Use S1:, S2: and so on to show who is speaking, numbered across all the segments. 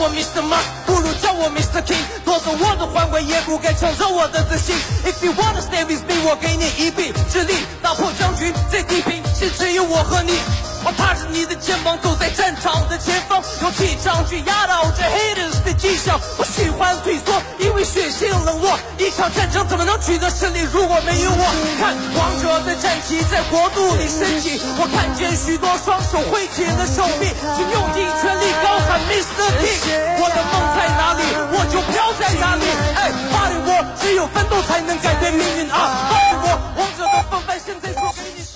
S1: 我 Mr. Mark，不如叫我 Mr. King。夺走我的皇冠，也不该抢走我的自信。If you wanna stay with me，我给你一臂之力，打破僵局，最地平线只有我和你。我踏着你的肩膀，走在战场的前方，用气场去压倒这 haters 的迹象。我喜欢退缩，因为血性冷落。一场战争怎么能取得胜利，如果没有我？看王者的战旗在国度里升起，我看见许多双手挥起了手臂，请用尽全力高喊 Mr. King。我的梦在哪里，我就飘在哪里。哎，巴黎我只有奋斗才能改变命运啊！巴黎我王者的风范，现在说给你听。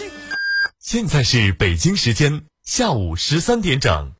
S2: 现在是北京时间下午十三点整。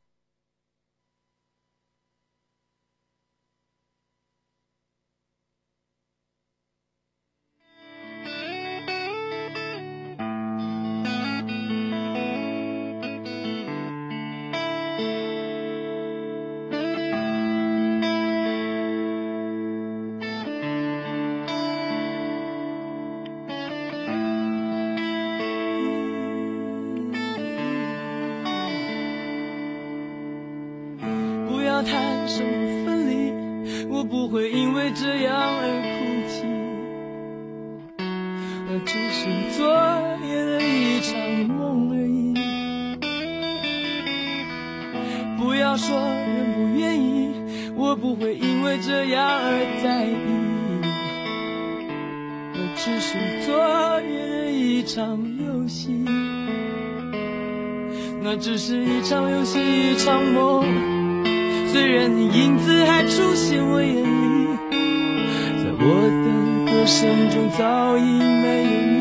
S3: 我的歌声中早已没有你。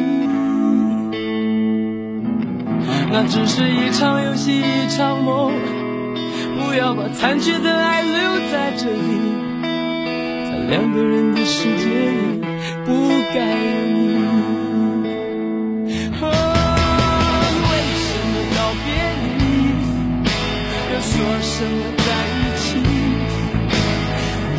S3: 那只是一场游戏，一场梦。不要把残缺的爱留在这里，在两个人的世界里，不该有你。为什么告别你？要说什么？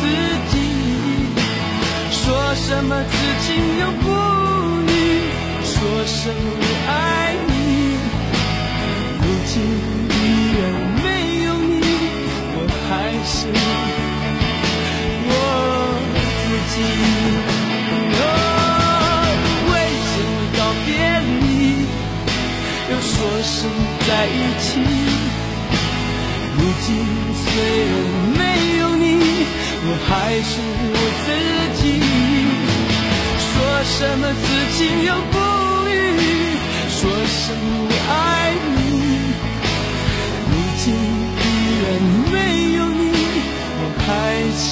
S3: 自己。说什么此情永不渝，说什么我爱你。如今依然没有你，我还是我自己。哦，为什么告别离，又说什么在一起？如今虽然，我还是我自己。说什么此情永不渝，说什么我爱你。如今依然没有你，我还是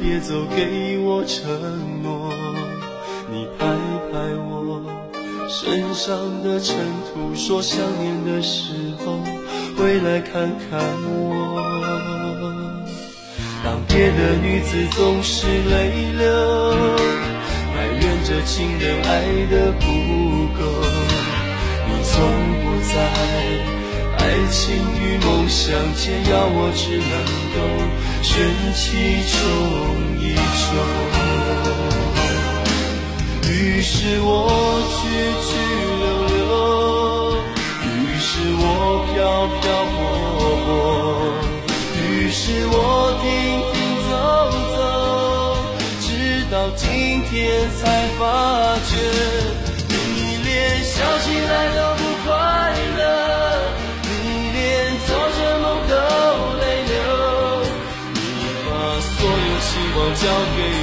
S3: 别走
S4: 给我承诺。你拍拍我身上的尘土，说想念的时候回来看看我。当别的女子总是泪流，埋怨着情人爱的不够，你从不在。爱情与梦想间，要我只能够选其中一种。于是我去去留留，于是我飘飘泊泊，于是我停停走走，直到今天才发觉，你连笑起来都不交给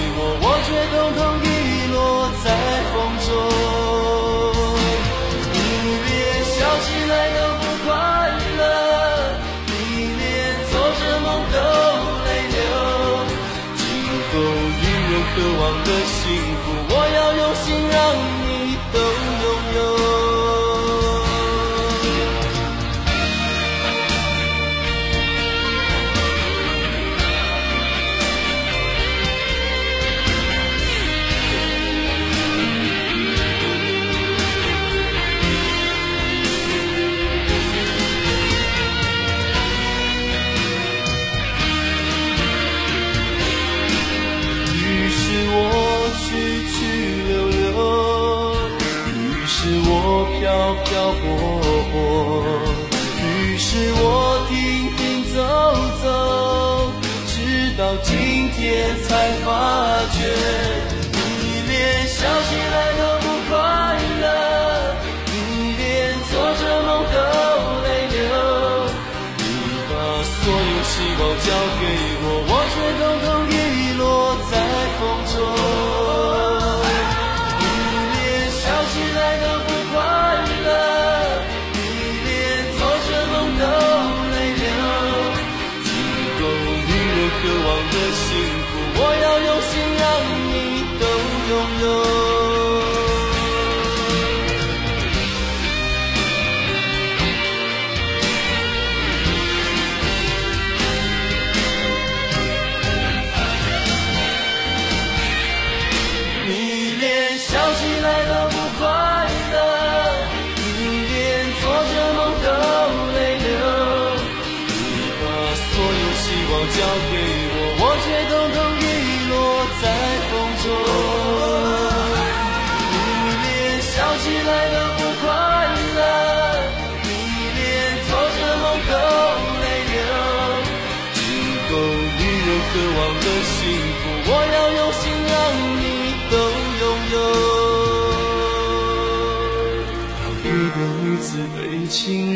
S4: 我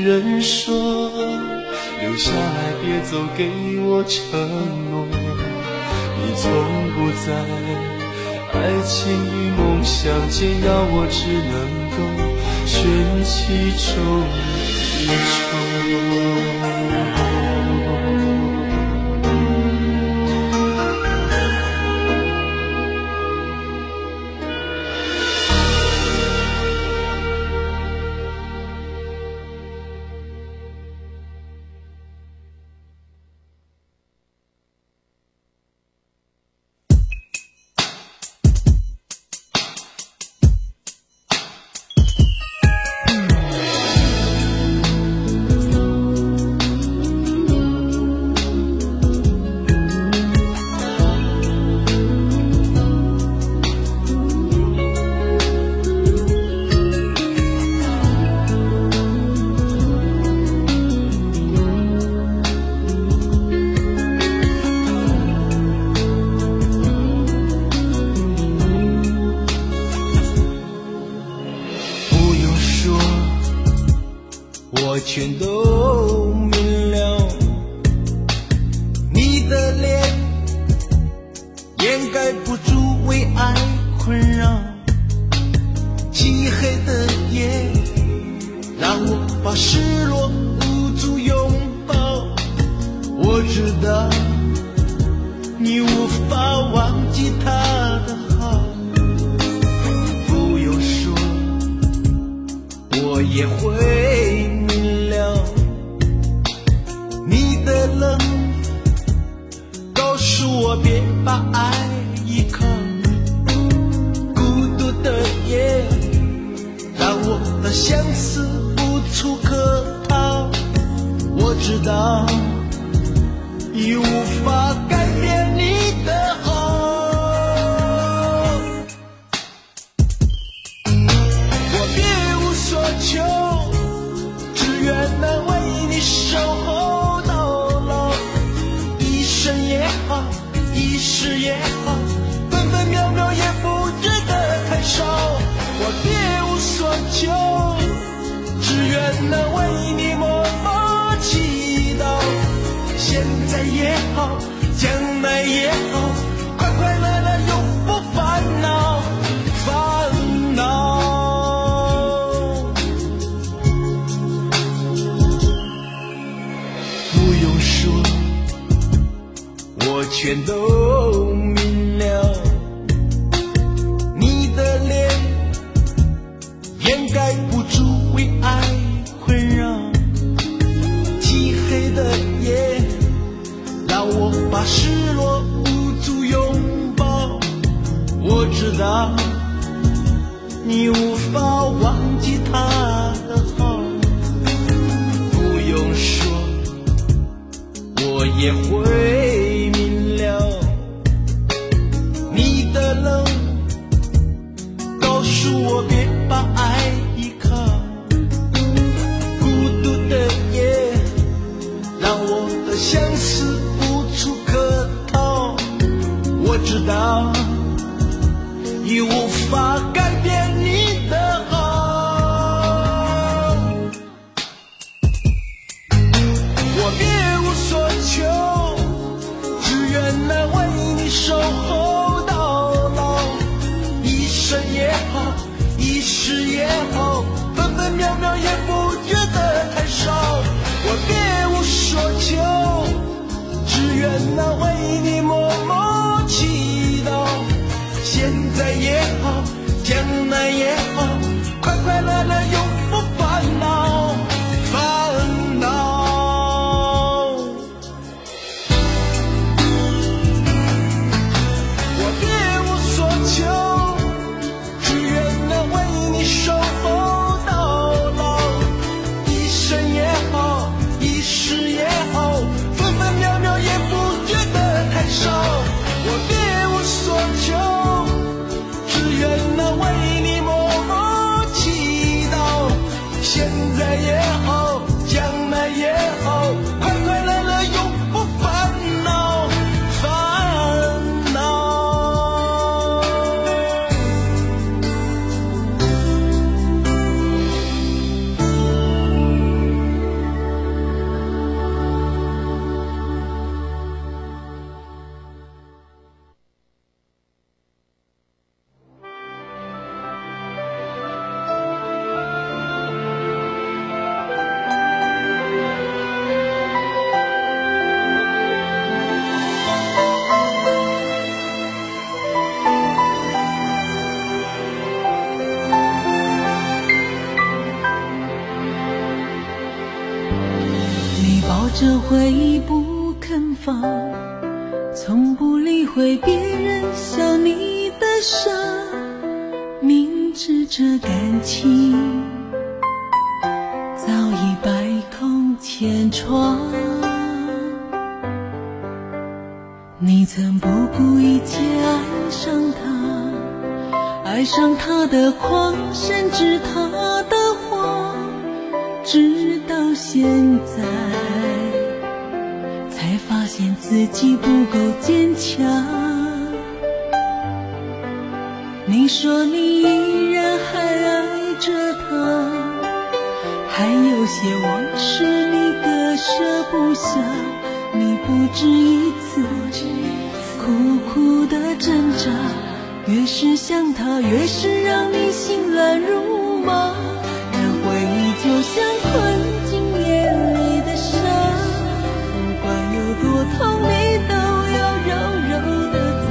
S4: 人说，留下来别走，给我承诺。你从不在爱情与梦想间，要我只能够选其中一种。
S5: 全都明了，你的脸掩盖不住为爱困扰。漆黑的夜，让我把失落无助拥抱。我知道你无法忘记他的好，不用说，我也会。道已无法改变你的好。我别无所求，只愿能为你守候到老。一生也好，一世也好，分分秒秒也不觉得太少。我别无所求，只愿能为你好，将来也好，快快乐乐永不烦恼，烦恼。不用说，我全都只
S6: 是这感情早已百孔千疮。你曾不顾一切爱上他，爱上他的狂，甚至他的谎。直到现在，才发现自己不够坚强。你说你已有些往事你割舍不下。你不止一次苦苦的挣扎，越是想他，越是让你心乱如麻。这回忆就像困进眼里的沙，不管有多痛，你都要柔柔的擦。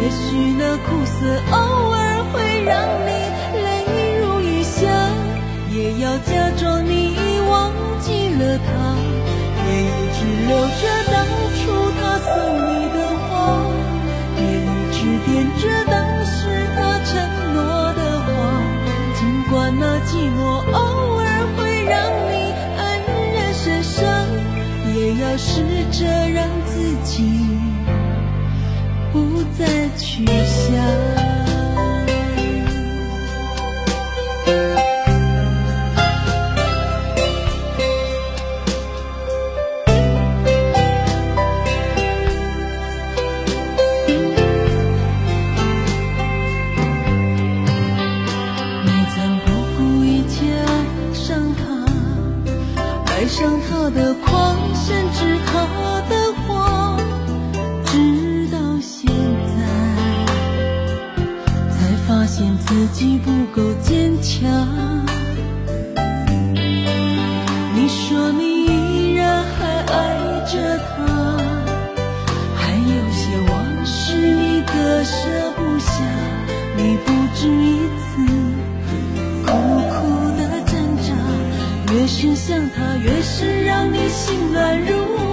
S6: 也许那苦涩偶尔会让你泪如雨下，也要假装你记了他，也一直留着当初他送你的花，也一直惦着当时他承诺的话。尽管那寂寞偶尔会让你黯然神伤，也要试着让自己不再去想。爱上他的狂，甚至他的谎，直到现在，才发现自己不够坚强。你说你依然还爱着他，还有些往事你割舍不下，你不止想他，越是让你心乱如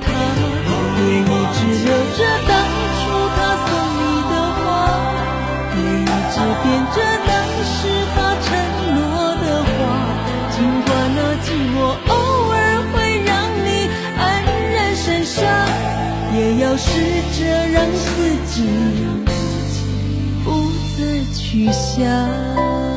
S6: 他，别一直留着当初他送你的花，别一直惦着当时他承诺的话。尽管那寂寞偶尔会让你黯然神伤，也要试着让自己。不再去想。